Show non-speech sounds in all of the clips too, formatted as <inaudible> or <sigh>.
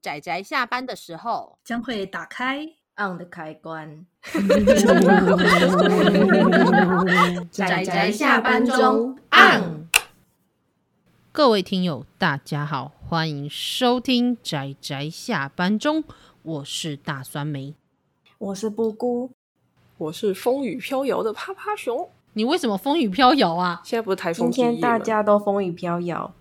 宅宅下班的时候将会打开 on 的开关。<laughs> 仔仔下班中 on。各位听友，大家好，欢迎收听仔仔下班中，我是大酸梅，我是布姑，我是风雨飘摇的趴趴熊。你为什么风雨飘摇啊？现在不是台风？今天大家都风雨飘摇。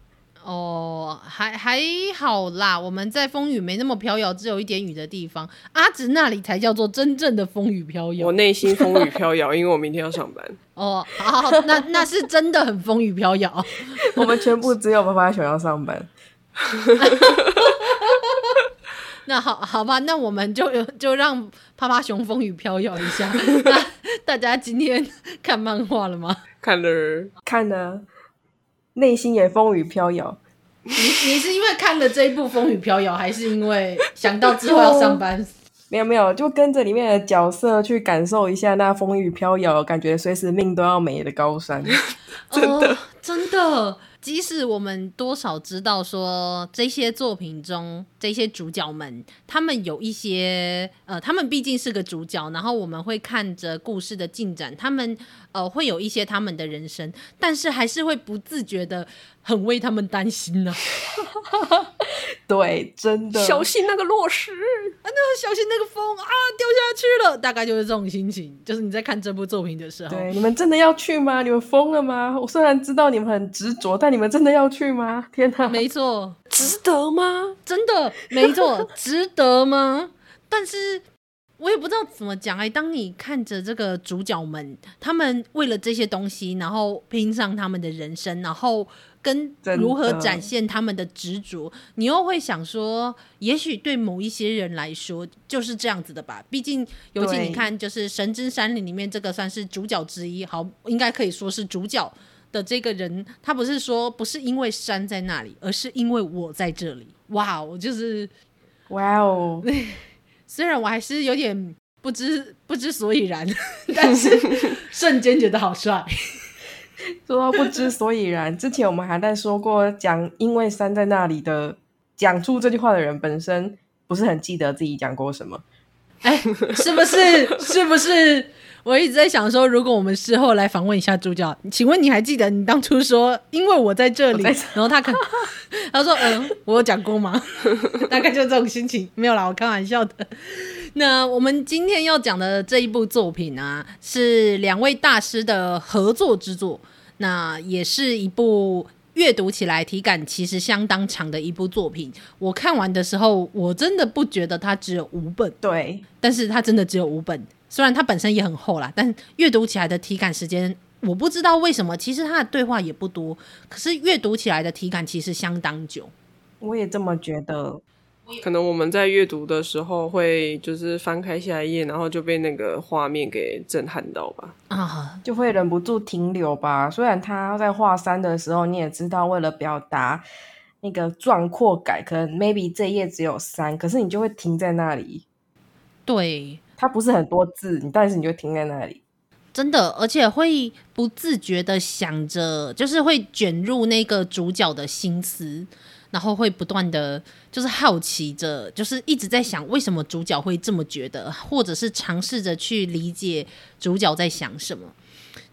哦，还还好啦，我们在风雨没那么飘摇，只有一点雨的地方。阿直那里才叫做真正的风雨飘摇。我内心风雨飘摇，因为我明天要上班。<laughs> 哦，好，好，那那是真的很风雨飘摇。<laughs> 我们全部只有趴趴熊要上班。<laughs> 那好好吧，那我们就就让趴趴熊风雨飘摇一下。那大家今天看漫画了吗？看了，看了。内心也风雨飘摇。你你是因为看了这一部《风雨飘摇》，还是因为想到之后要上班？没有没有，就跟着里面的角色去感受一下那风雨飘摇，感觉随时命都要没的高山。<laughs> 真的、哦、真的。即使我们多少知道说这些作品中这些主角们，他们有一些呃，他们毕竟是个主角，然后我们会看着故事的进展，他们呃会有一些他们的人生，但是还是会不自觉的很为他们担心呢、啊。<laughs> 对，真的小心那个落石，啊，那小心那个风啊，掉下去了，大概就是这种心情。就是你在看这部作品的时候，对，你们真的要去吗？你们疯了吗？我虽然知道你们很执着，但你们真的要去吗？天哪，没错，值得吗？真的没错，值得吗？<laughs> 但是我也不知道怎么讲哎。当你看着这个主角们，他们为了这些东西，然后拼上他们的人生，然后。跟如何展现他们的执着，你又会想说，也许对某一些人来说就是这样子的吧。毕竟，尤其你看，就是《神之山林》里面这个算是主角之一，好，应该可以说是主角的这个人，他不是说不是因为山在那里，而是因为我在这里。哇，我就是哇哦！<laughs> 虽然我还是有点不知不知所以然，<laughs> 但是瞬间觉得好帅。<laughs> 说到不知所以然，之前我们还在说过，讲因为山在那里的，讲出这句话的人本身不是很记得自己讲过什么，哎，是不是？是不是？我一直在想说，如果我们事后来访问一下主角，请问你还记得你当初说因为我在这里，然后他可他说嗯，我有讲过吗？<laughs> 大概就这种心情，没有啦，我开玩笑的。那我们今天要讲的这一部作品呢，是两位大师的合作之作。那也是一部阅读起来体感其实相当长的一部作品。我看完的时候，我真的不觉得它只有五本，对，但是它真的只有五本。虽然它本身也很厚啦，但阅读起来的体感时间，我不知道为什么。其实它的对话也不多，可是阅读起来的体感其实相当久。我也这么觉得。可能我们在阅读的时候会就是翻开下一页，然后就被那个画面给震撼到吧，啊，就会忍不住停留吧。虽然他在画山的时候，你也知道为了表达那个壮阔感，可能 maybe 这一页只有三，可是你就会停在那里。对，它不是很多字，你但是你就停在那里，真的，而且会不自觉的想着，就是会卷入那个主角的心思。然后会不断的就是好奇着，就是一直在想为什么主角会这么觉得，或者是尝试着去理解主角在想什么。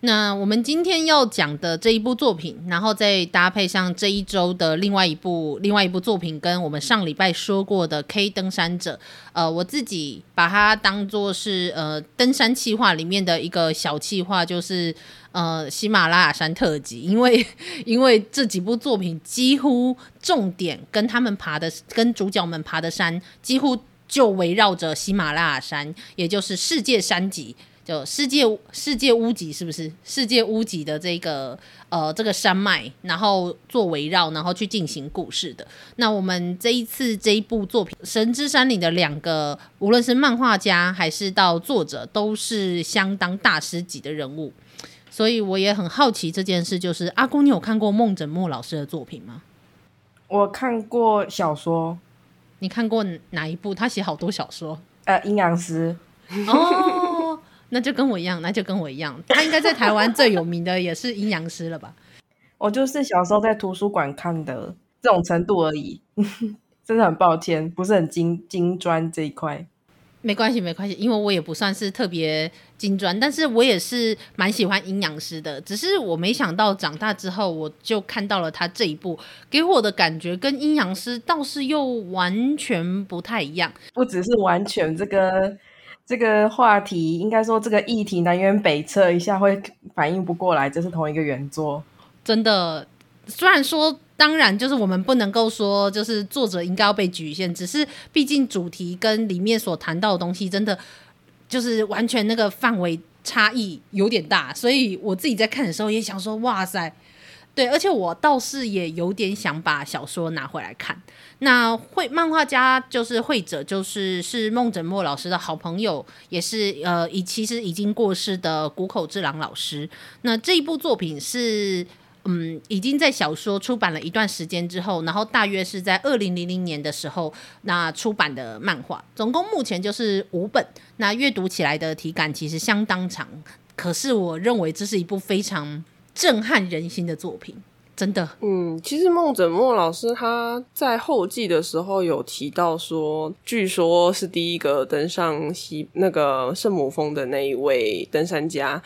那我们今天要讲的这一部作品，然后再搭配上这一周的另外一部另外一部作品，跟我们上礼拜说过的《K 登山者》，呃，我自己把它当做是呃登山计划里面的一个小计划，就是呃喜马拉雅山特辑，因为 <laughs> 因为这几部作品几乎重点跟他们爬的跟主角们爬的山几乎就围绕着喜马拉雅山，也就是世界山脊。就世界世界屋脊是不是世界屋脊的这个呃这个山脉，然后做围绕，然后去进行故事的。那我们这一次这一部作品《神之山岭》的两个，无论是漫画家还是到作者，都是相当大师级的人物。所以我也很好奇这件事，就是阿姑，你有看过孟枕墨老师的作品吗？我看过小说。你看过哪一部？他写好多小说。呃，阴阳师。哦。那就跟我一样，那就跟我一样。他应该在台湾最有名的也是阴阳师了吧？<laughs> 我就是小时候在图书馆看的这种程度而已，<laughs> 真的很抱歉，不是很精精专这一块。没关系，没关系，因为我也不算是特别精专，但是我也是蛮喜欢阴阳师的。只是我没想到长大之后，我就看到了他这一部，给我的感觉跟阴阳师倒是又完全不太一样。不只是完全这个这个话题，应该说这个议题南辕北辙，一下会反应不过来，这是同一个原作。真的，虽然说。当然，就是我们不能够说，就是作者应该要被局限。只是，毕竟主题跟里面所谈到的东西，真的就是完全那个范围差异有点大。所以我自己在看的时候也想说，哇塞，对，而且我倒是也有点想把小说拿回来看。那绘漫画家就是绘者，就是是孟枕墨老师的好朋友，也是呃，已其实已经过世的谷口治郎老师。那这一部作品是。嗯，已经在小说出版了一段时间之后，然后大约是在二零零零年的时候，那出版的漫画，总共目前就是五本。那阅读起来的体感其实相当长，可是我认为这是一部非常震撼人心的作品，真的。嗯，其实孟枕墨老师他在后记的时候有提到说，据说是第一个登上西那个圣母峰的那一位登山家。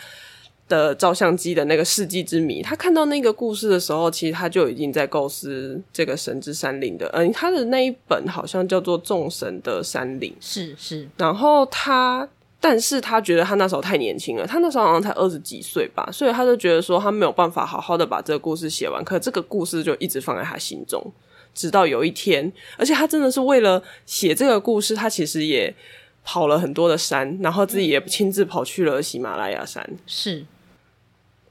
的照相机的那个世纪之谜，他看到那个故事的时候，其实他就已经在构思这个神之山林的。嗯，他的那一本好像叫做《众神的山林》，是是。然后他，但是他觉得他那时候太年轻了，他那时候好像才二十几岁吧，所以他就觉得说他没有办法好好的把这个故事写完。可这个故事就一直放在他心中，直到有一天，而且他真的是为了写这个故事，他其实也跑了很多的山，然后自己也亲自跑去了喜马拉雅山，是。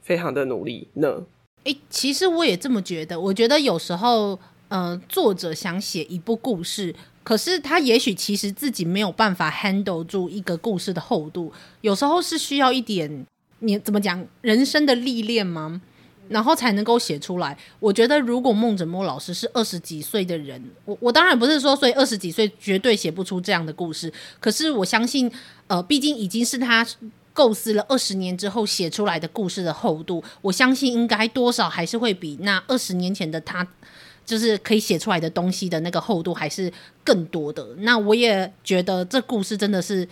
非常的努力呢。诶，其实我也这么觉得。我觉得有时候，呃，作者想写一部故事，可是他也许其实自己没有办法 handle 住一个故事的厚度。有时候是需要一点，你怎么讲，人生的历练吗？然后才能够写出来。我觉得，如果梦枕墨老师是二十几岁的人，我我当然不是说，所以二十几岁绝对写不出这样的故事。可是我相信，呃，毕竟已经是他。构思了二十年之后写出来的故事的厚度，我相信应该多少还是会比那二十年前的他，就是可以写出来的东西的那个厚度还是更多的。那我也觉得这故事真的是，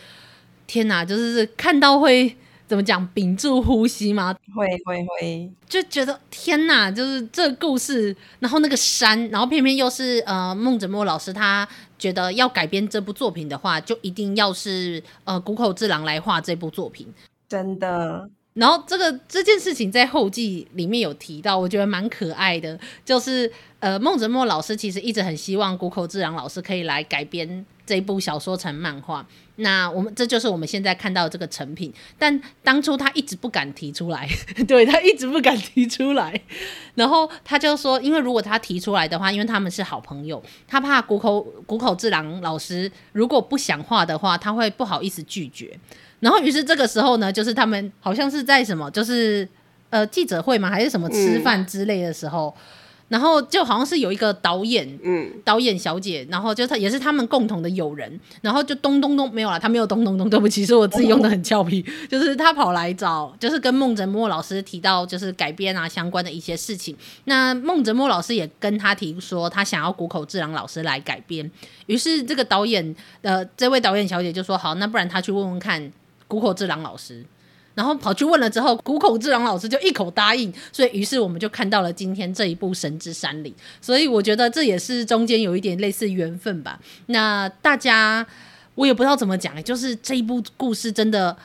天哪，就是看到会怎么讲，屏住呼吸吗？会会会，就觉得天哪，就是这故事，然后那个山，然后偏偏又是呃孟子墨老师他。觉得要改编这部作品的话，就一定要是呃谷口治郎来画这部作品，真的。然后这个这件事情在后记里面有提到，我觉得蛮可爱的，就是呃孟子墨老师其实一直很希望谷口智郎老师可以来改编这部小说成漫画。那我们这就是我们现在看到的这个成品，但当初他一直不敢提出来，<laughs> 对，他一直不敢提出来，然后他就说，因为如果他提出来的话，因为他们是好朋友，他怕谷口谷口治郎老师如果不想画的话，他会不好意思拒绝。然后于是这个时候呢，就是他们好像是在什么，就是呃记者会吗？还是什么吃饭之类的时候。嗯然后就好像是有一个导演，嗯，导演小姐，然后就他也是他们共同的友人，然后就咚咚咚没有了，他没有咚咚咚，对不起，是我自己用的很俏皮，哦、<laughs> 就是他跑来找，就是跟孟哲墨老师提到就是改编啊相关的一些事情，那孟哲墨老师也跟他提说他想要谷口智郎老师来改编，于是这个导演呃这位导演小姐就说好，那不然他去问问看谷口智郎老师。然后跑去问了之后，谷口智郎老师就一口答应，所以于是我们就看到了今天这一部《神之山岭》。所以我觉得这也是中间有一点类似缘分吧。那大家我也不知道怎么讲，就是这一部故事真的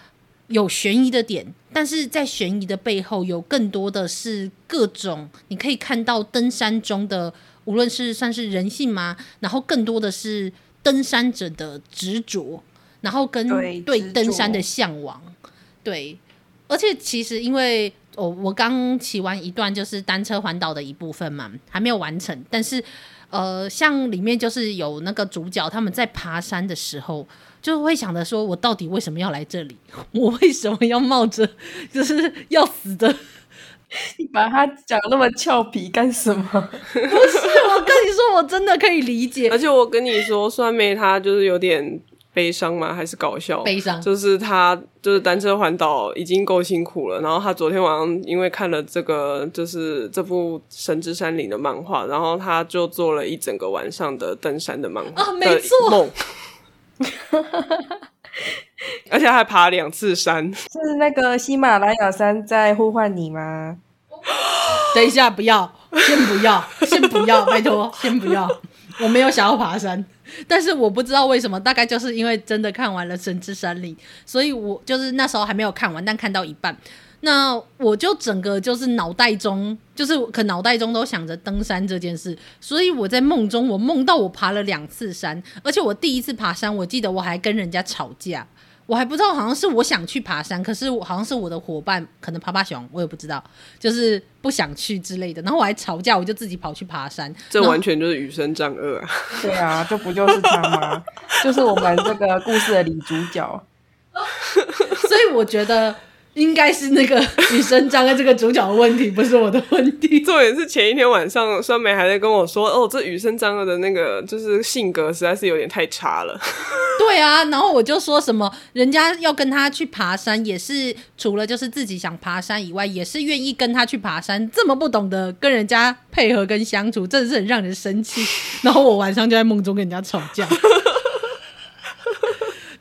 有悬疑的点，但是在悬疑的背后有更多的是各种你可以看到登山中的，无论是算是人性吗？然后更多的是登山者的执着，然后跟对登山的向往，对。而且其实，因为我我刚骑完一段就是单车环岛的一部分嘛，还没有完成。但是，呃，像里面就是有那个主角他们在爬山的时候，就会想着说：我到底为什么要来这里？<laughs> 我为什么要冒着就是要死的？<laughs> 你把他讲那么俏皮干什么？<laughs> 不是，我跟你说，我真的可以理解。而且我跟你说，酸梅他就是有点。悲伤吗？还是搞笑？悲伤。就是他就是单车环岛已经够辛苦了，然后他昨天晚上因为看了这个就是这部《神之山林》的漫画，然后他就做了一整个晚上的登山的漫画啊，没错。而且还爬两次山，是那个喜马拉雅山在呼唤你吗？<gasps> 等一下，不要，先不要，先不要，拜托，先不要。我没有想要爬山，但是我不知道为什么，大概就是因为真的看完了《神之山林》，所以我就是那时候还没有看完，但看到一半，那我就整个就是脑袋中，就是可脑袋中都想着登山这件事，所以我在梦中，我梦到我爬了两次山，而且我第一次爬山，我记得我还跟人家吵架。我还不知道，好像是我想去爬山，可是好像是我的伙伴，可能爬爬熊，我也不知道，就是不想去之类的。然后我还吵架，我就自己跑去爬山。这完全就是与生仗二啊！对啊，这不就是他吗？就是我们这个故事的女主角。<laughs> 所以我觉得。应该是那个女生仗二这个主角的问题，不是我的问题。重点是前一天晚上，酸梅还在跟我说：“哦，这雨生张二的那个就是性格实在是有点太差了。<laughs> ”对啊，然后我就说什么，人家要跟他去爬山，也是除了就是自己想爬山以外，也是愿意跟他去爬山。这么不懂得跟人家配合跟相处，真的是很让人生气。然后我晚上就在梦中跟人家吵架。<laughs>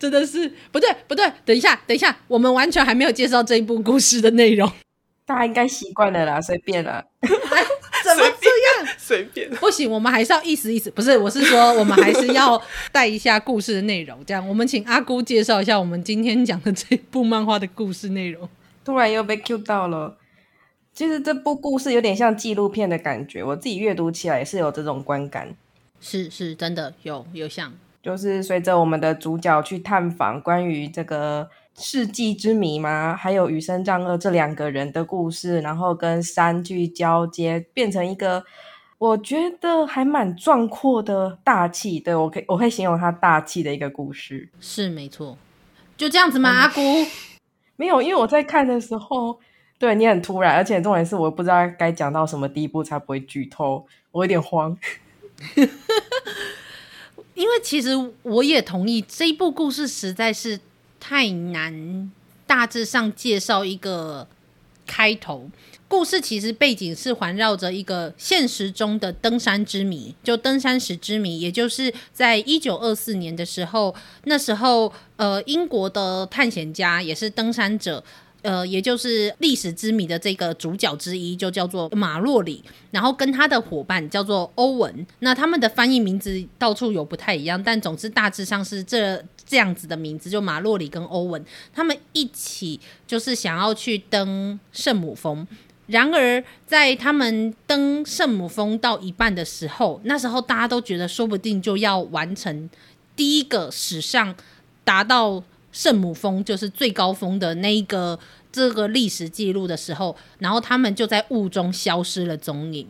真的是不对不对，等一下等一下，我们完全还没有介绍这一部故事的内容，大家应该习惯了啦，随便啦，怎么这样？随便，不行，我们还是要意思意思，不是，我是说我们还是要带一下故事的内容，这样，我们请阿姑介绍一下我们今天讲的这部漫画的故事内容。突然又被 Q 到了，其实这部故事有点像纪录片的感觉，我自己阅读起来也是有这种观感，是是真的有有像。就是随着我们的主角去探访关于这个世纪之谜嘛，还有羽生仗二这两个人的故事，然后跟山去交接，变成一个我觉得还蛮壮阔的大气。对，我可以我可以形容它大气的一个故事。是没错，就这样子吗？嗯、阿姑 <laughs> 没有，因为我在看的时候，对你很突然，而且重点是我不知道该讲到什么地步才不会剧透，我有点慌。<laughs> 因为其实我也同意，这一部故事实在是太难，大致上介绍一个开头。故事其实背景是环绕着一个现实中的登山之谜，就登山石之谜，也就是在一九二四年的时候，那时候呃，英国的探险家也是登山者。呃，也就是历史之谜的这个主角之一，就叫做马洛里，然后跟他的伙伴叫做欧文。那他们的翻译名字到处有不太一样，但总之大致上是这这样子的名字，就马洛里跟欧文，他们一起就是想要去登圣母峰。然而，在他们登圣母峰到一半的时候，那时候大家都觉得说不定就要完成第一个史上达到。圣母峰就是最高峰的那一个这个历史记录的时候，然后他们就在雾中消失了踪影。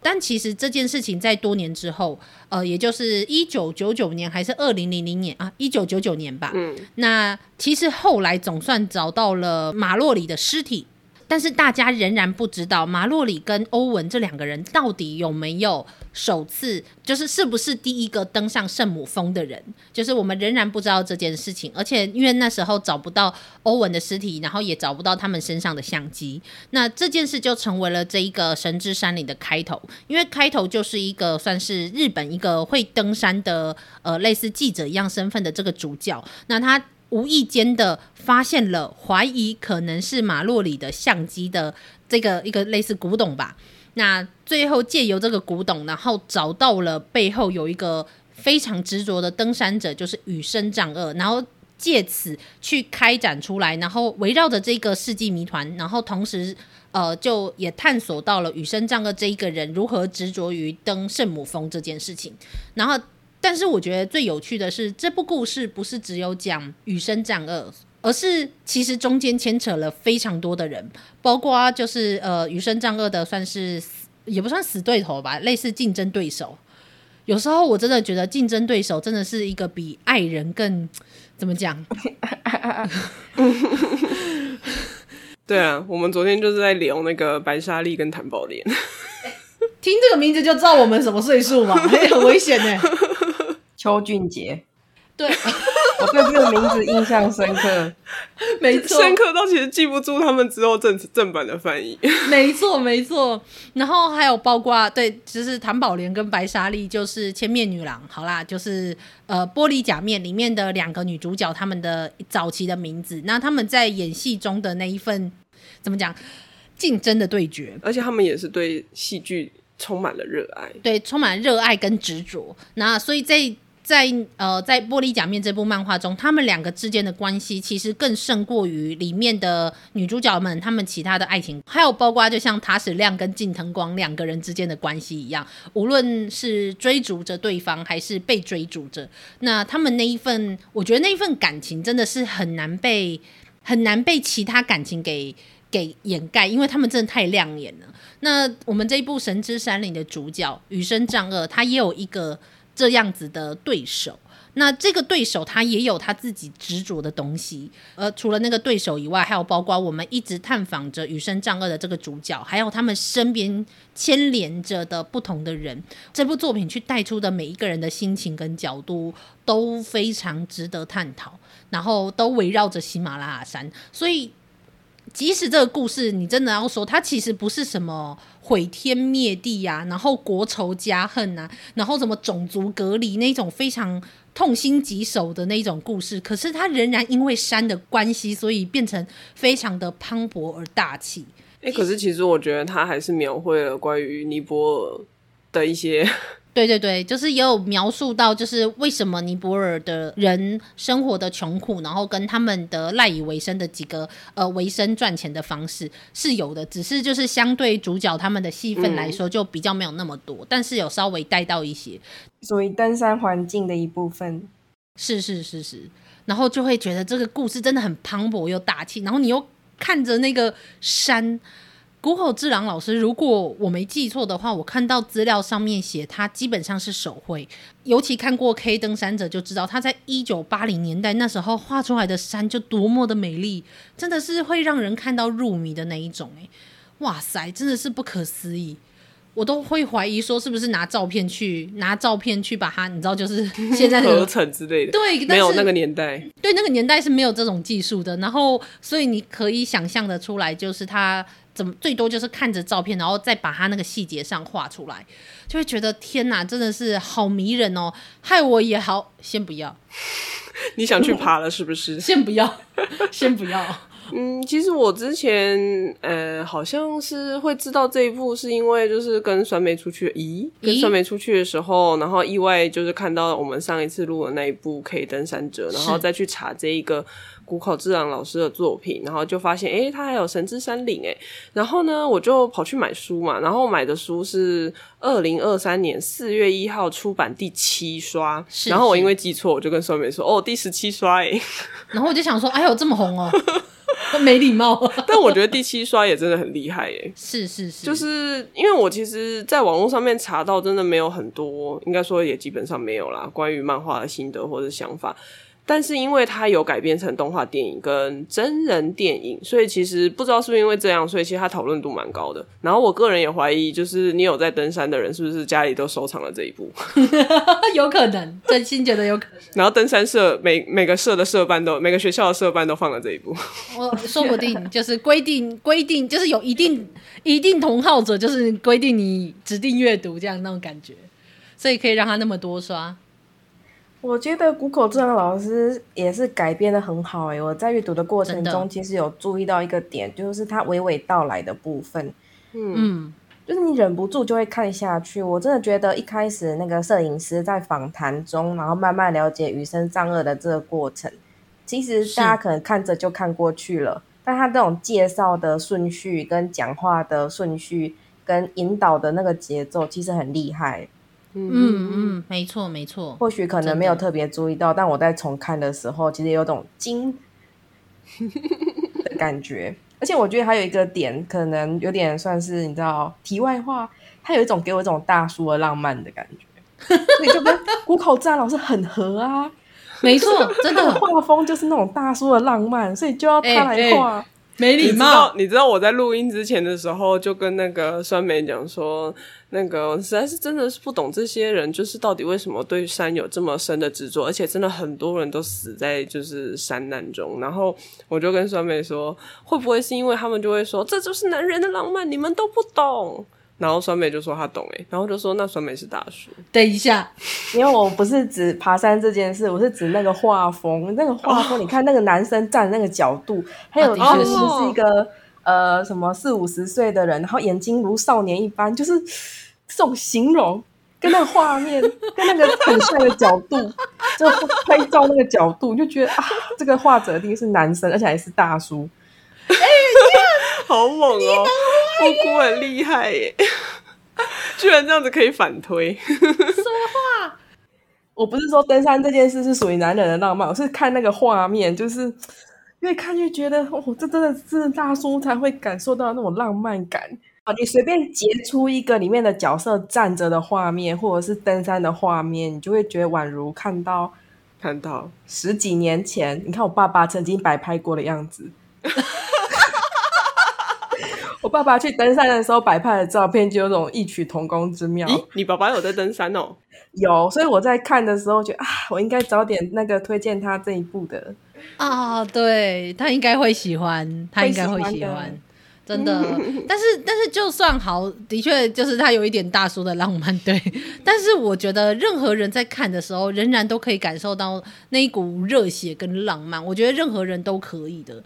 但其实这件事情在多年之后，呃，也就是一九九九年还是二零零零年啊，一九九九年吧。嗯，那其实后来总算找到了马洛里的尸体。但是大家仍然不知道马洛里跟欧文这两个人到底有没有首次，就是是不是第一个登上圣母峰的人，就是我们仍然不知道这件事情。而且因为那时候找不到欧文的尸体，然后也找不到他们身上的相机，那这件事就成为了这一个神之山里的开头。因为开头就是一个算是日本一个会登山的呃类似记者一样身份的这个主角，那他。无意间的发现了怀疑可能是马洛里的相机的这个一个类似古董吧。那最后借由这个古董，然后找到了背后有一个非常执着的登山者，就是羽生丈二。然后借此去开展出来，然后围绕着这个世纪谜团，然后同时呃就也探索到了羽生丈二这一个人如何执着于登圣母峰这件事情，然后。但是我觉得最有趣的是，这部故事不是只有讲雨生战二，而是其实中间牵扯了非常多的人，包括就是呃雨生战二的算是也不算死对头吧，类似竞争对手。有时候我真的觉得竞争对手真的是一个比爱人更怎么讲？对啊，我们昨天就是在聊那个白沙莉跟谭宝莲，<laughs> 听这个名字就知道我们什么岁数嘛，<laughs> 很危险呢。邱俊杰，对，<laughs> 我对这个名字印象深刻，<laughs> 没错，深刻到其实记不住他们之后正正版的翻译。<laughs> 没错，没错。然后还有包括对，就是谭宝莲跟白莎莉，就是千面女郎。好啦，就是呃，玻璃假面里面的两个女主角，她们的早期的名字。那他们在演戏中的那一份怎么讲？竞争的对决，而且他们也是对戏剧充满了热爱，对，充满热爱跟执着。那所以在在呃，在《玻璃假面》这部漫画中，他们两个之间的关系其实更胜过于里面的女主角们他们其他的爱情，还有包括就像塔矢亮跟近藤光两个人之间的关系一样，无论是追逐着对方还是被追逐着，那他们那一份，我觉得那一份感情真的是很难被很难被其他感情给给掩盖，因为他们真的太亮眼了。那我们这一部《神之山岭》的主角羽生丈二，他也有一个。这样子的对手，那这个对手他也有他自己执着的东西。呃，除了那个对手以外，还有包括我们一直探访着与生仗二的这个主角，还有他们身边牵连着的不同的人。这部作品去带出的每一个人的心情跟角度都非常值得探讨，然后都围绕着喜马拉雅山。所以，即使这个故事你真的要说，它其实不是什么。毁天灭地呀、啊，然后国仇家恨呐、啊，然后什么种族隔离那种非常痛心疾首的那种故事，可是它仍然因为山的关系，所以变成非常的磅礴而大气。哎、可是其实我觉得它还是描绘了关于尼泊尔的一些。对对对，就是也有描述到，就是为什么尼泊尔的人生活的穷苦，然后跟他们的赖以为生的几个呃维生赚钱的方式是有的，只是就是相对主角他们的戏份来说就比较没有那么多，嗯、但是有稍微带到一些属于登山环境的一部分。是是是是，然后就会觉得这个故事真的很磅礴又大气，然后你又看着那个山。谷口智郎老师，如果我没记错的话，我看到资料上面写他基本上是手绘，尤其看过《K 登山者》就知道，他在一九八零年代那时候画出来的山就多么的美丽，真的是会让人看到入迷的那一种。哎，哇塞，真的是不可思议，我都会怀疑说是不是拿照片去拿照片去把它，你知道，就是现在的合成之类的，对，没有那个年代，对，那个年代是没有这种技术的。然后，所以你可以想象的出来，就是他。怎么最多就是看着照片，然后再把它那个细节上画出来，就会觉得天哪，真的是好迷人哦！害我也好，先不要。<laughs> 你想去爬了是不是？<laughs> 先不要，<laughs> 先不要。嗯，其实我之前呃，好像是会知道这一部，是因为就是跟酸梅出去，咦，跟酸梅出去的时候，然后意外就是看到我们上一次录的那一部《可以登山者》，然后再去查这一个。谷口智郎老师的作品，然后就发现，诶，他还有《神之山岭》诶，然后呢，我就跑去买书嘛，然后买的书是二零二三年四月一号出版第七刷，是。然后我因为记错，我就跟双美说，哦，第十七刷诶，<laughs> 然后我就想说，哎呦，这么红哦，没礼貌，<laughs> 但我觉得第七刷也真的很厉害诶，是是是，就是因为我其实在网络上面查到，真的没有很多，应该说也基本上没有啦，关于漫画的心得或者想法。但是因为它有改编成动画电影跟真人电影，所以其实不知道是不是因为这样，所以其实它讨论度蛮高的。然后我个人也怀疑，就是你有在登山的人，是不是家里都收藏了这一部？有可能，真心觉得有可能。然后登山社每每个社的社办都，每个学校的社办都放了这一部。我说不定就是规定 <laughs> 规定，就是有一定 <laughs> 一定同好者，就是规定你指定阅读这样那种感觉，所以可以让他那么多刷。我觉得谷口治郎老师也是改编的很好诶，我在阅读的过程中，其实有注意到一个点，就是他娓娓道来的部分，嗯，就是你忍不住就会看下去。我真的觉得一开始那个摄影师在访谈中，然后慢慢了解余生仗二的这个过程，其实大家可能看着就看过去了，但他这种介绍的顺序、跟讲话的顺序、跟引导的那个节奏，其实很厉害。嗯嗯，没错没错，或许可能没有特别注意到，但我在重看的时候，其实有种惊的感觉。<laughs> 而且我觉得还有一个点，可能有点算是你知道题外话，它有一种给我一种大叔的浪漫的感觉，<laughs> 所以就跟谷口治郎老师很合啊。没错，真的 <laughs> 画风就是那种大叔的浪漫，所以就要他来画。没礼貌。你知道，你知道我在录音之前的时候，就跟那个酸梅讲说，那个实在是真的是不懂这些人，就是到底为什么对山有这么深的执着，而且真的很多人都死在就是山难中。然后我就跟酸梅说，会不会是因为他们就会说，这就是男人的浪漫，你们都不懂。然后酸梅就说他懂诶，然后就说那酸梅是大叔。等一下，<laughs> 因为我不是指爬山这件事，我是指那个画风，那个画风，你看那个男生站那个角度，还有确实是一个、哦、呃什么四五十岁的人，然后眼睛如少年一般，就是这种形容跟那个画面 <laughs> 跟那个很帅的角度，就拍照那个角度，就觉得啊，这个画者一定是男生，而且还是大叔。哎、欸，<laughs> 好猛哦！姑姑很厉害耶，<laughs> 居然这样子可以反推。说话，我不是说登山这件事是属于男人的浪漫，我是看那个画面，就是越看越觉得，哦，这真的是大叔才会感受到那种浪漫感啊！你随便截出一个里面的角色站着的画面，或者是登山的画面，你就会觉得宛如看到看到十几年前，你看我爸爸曾经摆拍过的样子。<laughs> 我爸爸去登山的时候摆拍的照片，就有种异曲同工之妙。咦，你爸爸有在登山哦？有，所以我在看的时候，觉得啊，我应该早点那个推荐他这一部的啊，对，他应该会喜欢，他应该会喜欢，真的。但是，但是就算好，的确就是他有一点大叔的浪漫，对。<laughs> 但是我觉得任何人在看的时候，仍然都可以感受到那一股热血跟浪漫。我觉得任何人都可以的。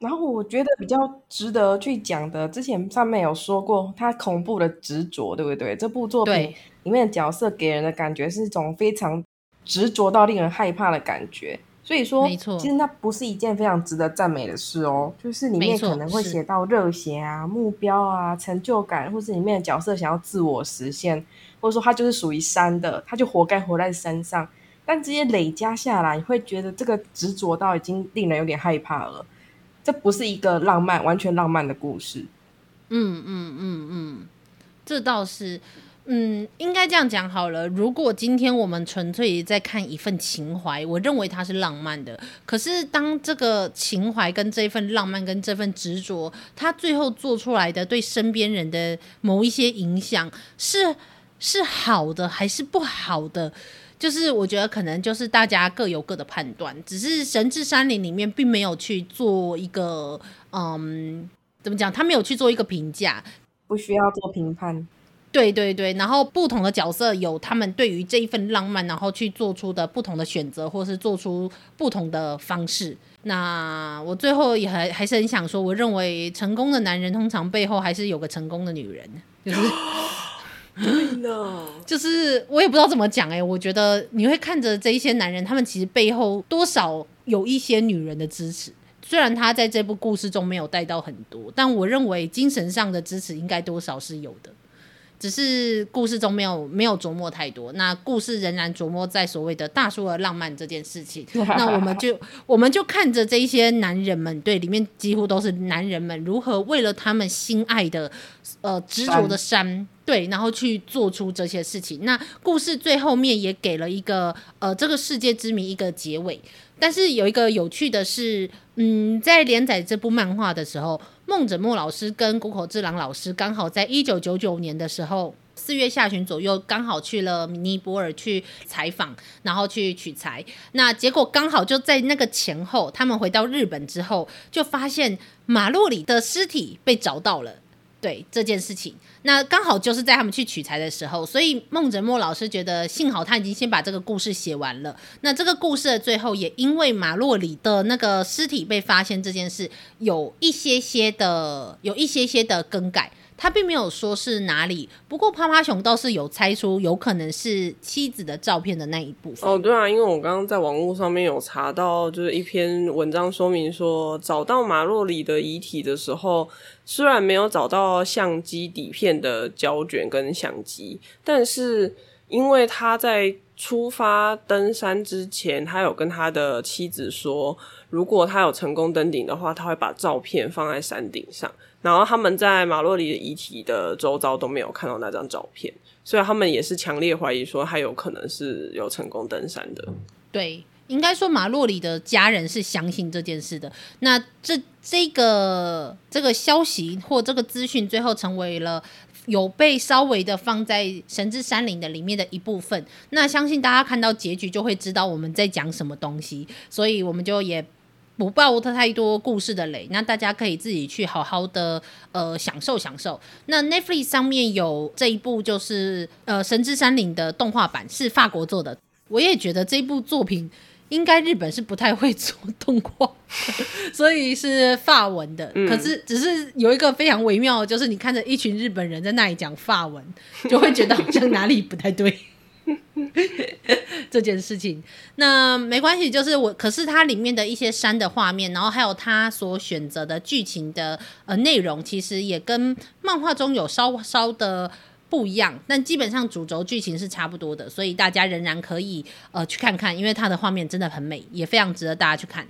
然后我觉得比较值得去讲的，之前上面有说过他恐怖的执着，对不对？这部作品里面的角色给人的感觉是一种非常执着到令人害怕的感觉，所以说，没错，其实那不是一件非常值得赞美的事哦。就是里面可能会写到热血啊、目标啊、成就感，或是里面的角色想要自我实现，或者说他就是属于山的，他就活该活在山上。但这些累加下来，你会觉得这个执着到已经令人有点害怕了。这不是一个浪漫、完全浪漫的故事。嗯嗯嗯嗯，这倒是，嗯，应该这样讲好了。如果今天我们纯粹在看一份情怀，我认为它是浪漫的。可是当这个情怀跟这份浪漫跟这份执着，它最后做出来的对身边人的某一些影响，是是好的还是不好的？就是我觉得可能就是大家各有各的判断，只是神之山林里面并没有去做一个嗯，怎么讲？他没有去做一个评价，不需要做评判。对对对，然后不同的角色有他们对于这一份浪漫，然后去做出的不同的选择，或是做出不同的方式。那我最后也还还是很想说，我认为成功的男人通常背后还是有个成功的女人，就是。<laughs> 对呢，<laughs> 就是我也不知道怎么讲哎、欸，我觉得你会看着这一些男人，他们其实背后多少有一些女人的支持，虽然他在这部故事中没有带到很多，但我认为精神上的支持应该多少是有的。只是故事中没有没有琢磨太多，那故事仍然琢磨在所谓的大叔的浪漫这件事情。<laughs> 那我们就我们就看着这一些男人们，对，里面几乎都是男人们如何为了他们心爱的呃执着的山，对，然后去做出这些事情。那故事最后面也给了一个呃这个世界之谜一个结尾。但是有一个有趣的是，嗯，在连载这部漫画的时候。梦枕墨老师跟谷口治郎老师刚好在一九九九年的时候，四月下旬左右，刚好去了尼泊尔去采访，然后去取材。那结果刚好就在那个前后，他们回到日本之后，就发现马洛里的尸体被找到了。对这件事情，那刚好就是在他们去取材的时候，所以孟泽墨老师觉得幸好他已经先把这个故事写完了。那这个故事的最后，也因为马洛里的那个尸体被发现这件事，有一些些的，有一些些的更改。他并没有说是哪里，不过趴趴熊倒是有猜出有可能是妻子的照片的那一部分。哦，对啊，因为我刚刚在网络上面有查到，就是一篇文章说明说，找到马洛里的遗体的时候，虽然没有找到相机底片的胶卷跟相机，但是因为他在出发登山之前，他有跟他的妻子说，如果他有成功登顶的话，他会把照片放在山顶上。然后他们在马洛里的遗体的周遭都没有看到那张照片，所以他们也是强烈怀疑说他有可能是有成功登山的。对，应该说马洛里的家人是相信这件事的。那这这个这个消息或这个资讯最后成为了。有被稍微的放在神之山林的里面的一部分，那相信大家看到结局就会知道我们在讲什么东西，所以我们就也不爆太多故事的雷，那大家可以自己去好好的呃享受享受。那 Netflix 上面有这一部就是呃神之山岭的动画版，是法国做的，我也觉得这部作品。应该日本是不太会做动画，<laughs> 所以是法文的。嗯、可是只是有一个非常微妙，就是你看着一群日本人在那里讲法文，就会觉得好像哪里不太对。<laughs> 这件事情，那没关系，就是我。可是它里面的一些山的画面，然后还有它所选择的剧情的呃内容，其实也跟漫画中有稍稍的。不一样，但基本上主轴剧情是差不多的，所以大家仍然可以呃去看看，因为它的画面真的很美，也非常值得大家去看。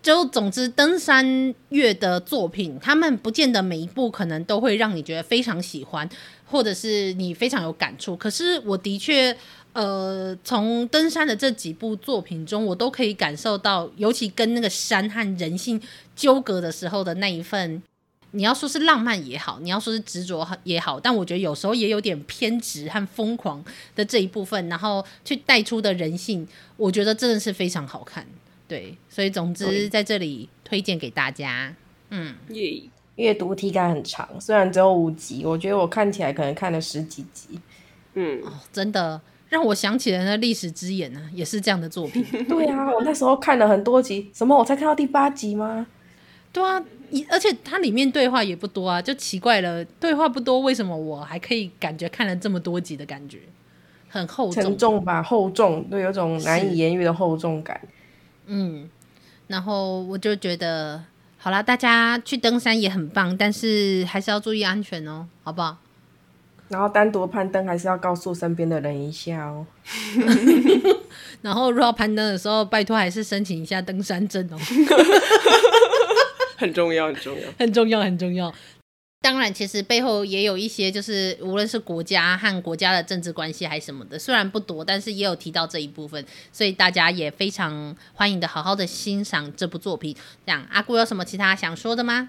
就总之，登山月的作品，他们不见得每一部可能都会让你觉得非常喜欢，或者是你非常有感触。可是我的确，呃，从登山的这几部作品中，我都可以感受到，尤其跟那个山和人性纠葛的时候的那一份。你要说是浪漫也好，你要说是执着也好，但我觉得有时候也有点偏执和疯狂的这一部分，然后去带出的人性，我觉得真的是非常好看。对，所以总之在这里推荐给大家。嗯，阅阅读体感很长，虽然只有五集，我觉得我看起来可能看了十几集。嗯，哦，真的让我想起了那历史之眼呢，也是这样的作品。<laughs> 对啊，我那时候看了很多集，什么我才看到第八集吗？对啊。而且它里面对话也不多啊，就奇怪了，对话不多，为什么我还可以感觉看了这么多集的感觉，很厚重，沉重吧，厚重，对，有种难以言喻的厚重感。嗯，然后我就觉得，好啦，大家去登山也很棒，但是还是要注意安全哦，好不好？然后单独攀登还是要告诉身边的人一下哦。<laughs> 然后如果要攀登的时候，拜托还是申请一下登山证哦。<laughs> <laughs> 很重要，很重要，<laughs> 很重要，很重要。当然，其实背后也有一些，就是无论是国家和国家的政治关系还是什么的，虽然不多，但是也有提到这一部分，所以大家也非常欢迎的，好好的欣赏这部作品。这样，阿姑有什么其他想说的吗？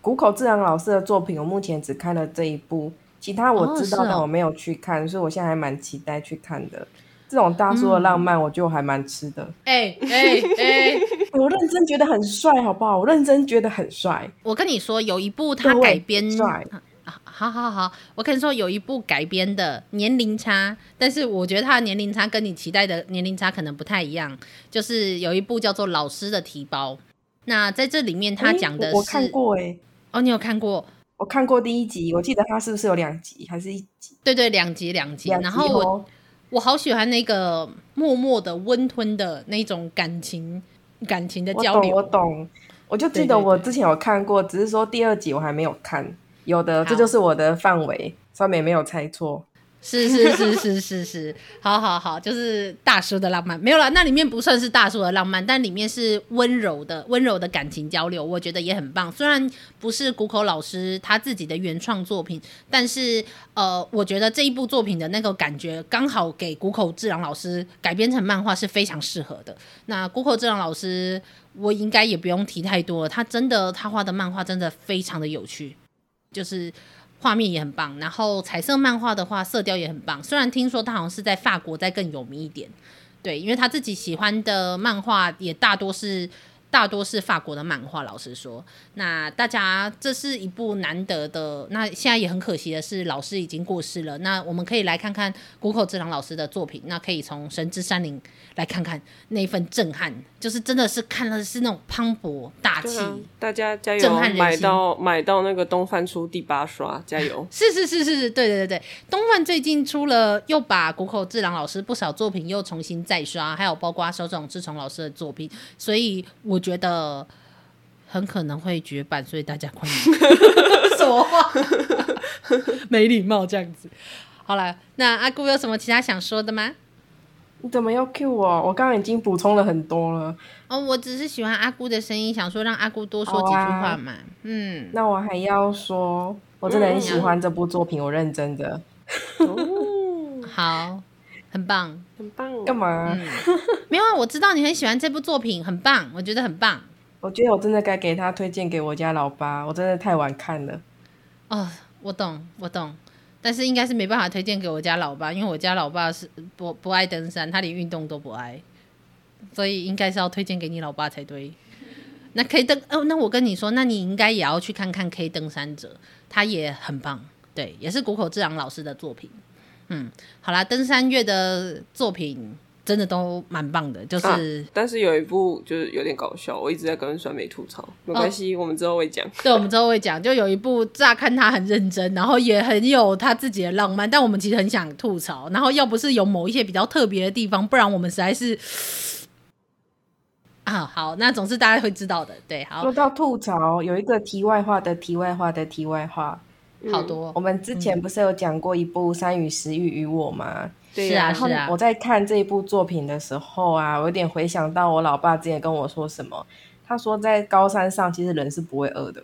谷口智郎老师的作品，我目前只看了这一部，其他我知道，哦哦、但我没有去看，所以我现在还蛮期待去看的。这种大叔的浪漫，我就还蛮吃的。哎哎哎，<laughs> 我认真觉得很帅，好不好？我认真觉得很帅。我跟你说，有一部他改编，帅。好好好，我跟你说，有一部改编的年龄差，但是我觉得他的年龄差跟你期待的年龄差可能不太一样。就是有一部叫做《老师的提包》，那在这里面他讲的是，我看过哎，哦，你有看过？我看过第一集，我记得他是不是有两集，还是一集？对对，两集两集，然后我。我好喜欢那个默默的温吞的那种感情，感情的交流。我懂，我懂，我就记得我之前有看过，对对对，只是说第二集我还没有看。有的，这就是我的范围，上面没有猜错。是是是是是是，好好好，就是大叔的浪漫没有了，那里面不算是大叔的浪漫，但里面是温柔的温柔的感情交流，我觉得也很棒。虽然不是谷口老师他自己的原创作品，但是呃，我觉得这一部作品的那个感觉刚好给谷口治郎老师改编成漫画是非常适合的。那谷口治郎老师，我应该也不用提太多了，他真的他画的漫画真的非常的有趣，就是。画面也很棒，然后彩色漫画的话，色调也很棒。虽然听说他好像是在法国再更有名一点，对，因为他自己喜欢的漫画也大多是。大多是法国的漫画，老实说，那大家这是一部难得的。那现在也很可惜的是，老师已经过世了。那我们可以来看看谷口智郎老师的作品，那可以从《神之山林》来看看那份震撼，就是真的是看了是那种磅礴大气，啊，大家加油，震撼人心，买到买到那个东贩出第八刷，加油！是是是是是，对对对对，东贩最近出了，又把谷口智郎老师不少作品又重新再刷，还有包括手冢治虫老师的作品，所以我。觉得很可能会绝版，所以大家快点。<laughs> 什么话？<laughs> 没礼貌这样子。好了，那阿姑有什么其他想说的吗？你怎么又 Q 我？我刚刚已经补充了很多了。哦，我只是喜欢阿姑的声音，想说让阿姑多说几句话嘛。啊、嗯，那我还要说，我真的很喜欢这部作品，嗯、我认真的。哦，好，很棒，很棒。干嘛？嗯、<laughs> 没有啊，我知道你很喜欢这部作品，很棒，我觉得很棒。我觉得我真的该给他推荐给我家老爸，我真的太晚看了。哦，我懂，我懂。但是应该是没办法推荐给我家老爸，因为我家老爸是不不爱登山，他连运动都不爱，所以应该是要推荐给你老爸才对。<laughs> 那 K 登哦，那我跟你说，那你应该也要去看看 K 登山者，他也很棒，对，也是谷口智郎老师的作品。嗯，好啦，登山月的作品。真的都蛮棒的，就是、啊，但是有一部就是有点搞笑，我一直在跟酸梅吐槽，没关系，哦、我们之后会讲。<laughs> 对，我们之后会讲，就有一部乍看他很认真，然后也很有他自己的浪漫，但我们其实很想吐槽。然后要不是有某一些比较特别的地方，不然我们实在是啊，好，那总是大家会知道的。对，好。说到吐槽，有一个题外话的题外话的题外话，好多。嗯、我们之前不是有讲过一部《山与食欲与我》吗？是啊，是啊。我在看这一部作品的时候啊，我有点回想到我老爸之前跟我说什么。他说在高山上，其实人是不会饿的，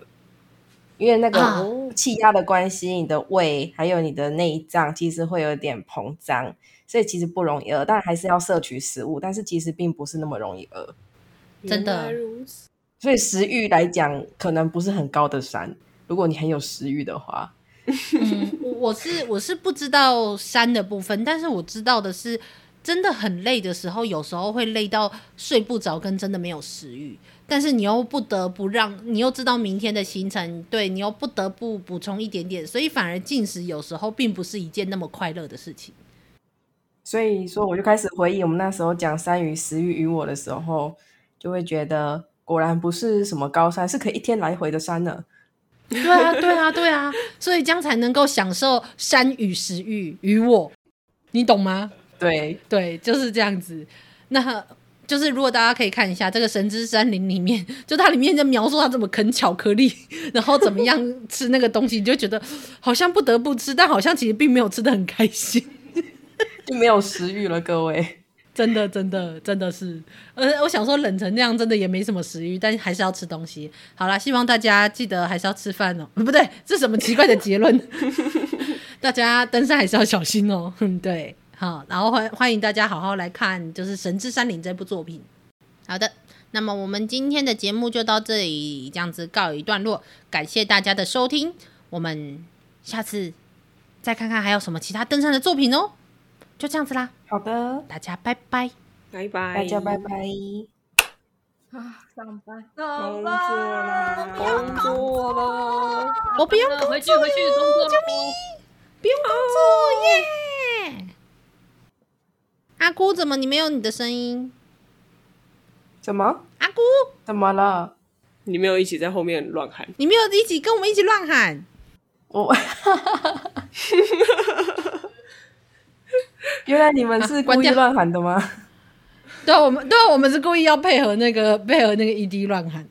因为那个气压的关系，你的胃还有你的内脏其实会有点膨胀，所以其实不容易饿。但还是要摄取食物，但是其实并不是那么容易饿。真的。所以食欲来讲，可能不是很高的山。如果你很有食欲的话。嗯，我是我是不知道山的部分，但是我知道的是，真的很累的时候，有时候会累到睡不着，跟真的没有食欲。但是你又不得不让，你又知道明天的行程，对，你又不得不补充一点点，所以反而进食有时候并不是一件那么快乐的事情。所以说，我就开始回忆我们那时候讲《山与食欲与我》的时候，就会觉得果然不是什么高山，是可以一天来回的山呢。对啊，对啊，对啊，所以这样才能够享受山与食欲与我，你懂吗？对对，就是这样子。那就是如果大家可以看一下这个《神之山林》里面，就它里面在描述它怎么啃巧克力，然后怎么样吃那个东西，你就觉得好像不得不吃，但好像其实并没有吃得很开心，就没有食欲了，各位。真的，真的，真的是，呃，我想说冷成那样，真的也没什么食欲，但还是要吃东西。好啦，希望大家记得还是要吃饭哦。不对，这什么奇怪的结论？<laughs> 大家登山还是要小心哦。<laughs> 嗯，对，好，然后欢欢迎大家好好来看，就是《神之山林》这部作品。好的，那么我们今天的节目就到这里，这样子告一段落。感谢大家的收听，我们下次再看看还有什么其他登山的作品哦。就这样子啦，好的，大家拜拜，拜拜，大家拜拜。啊，上班，上班，工作了，我不用工作，回去回去工作，救命！不用工作耶。阿姑，怎么你没有你的声音？怎么？阿姑，怎么了？你没有一起在后面乱喊？你没有一起跟我们一起乱喊？我。<laughs> 原来你们是故意乱喊的吗？啊、对啊，我们对啊，我们是故意要配合那个配合那个 ED 乱喊。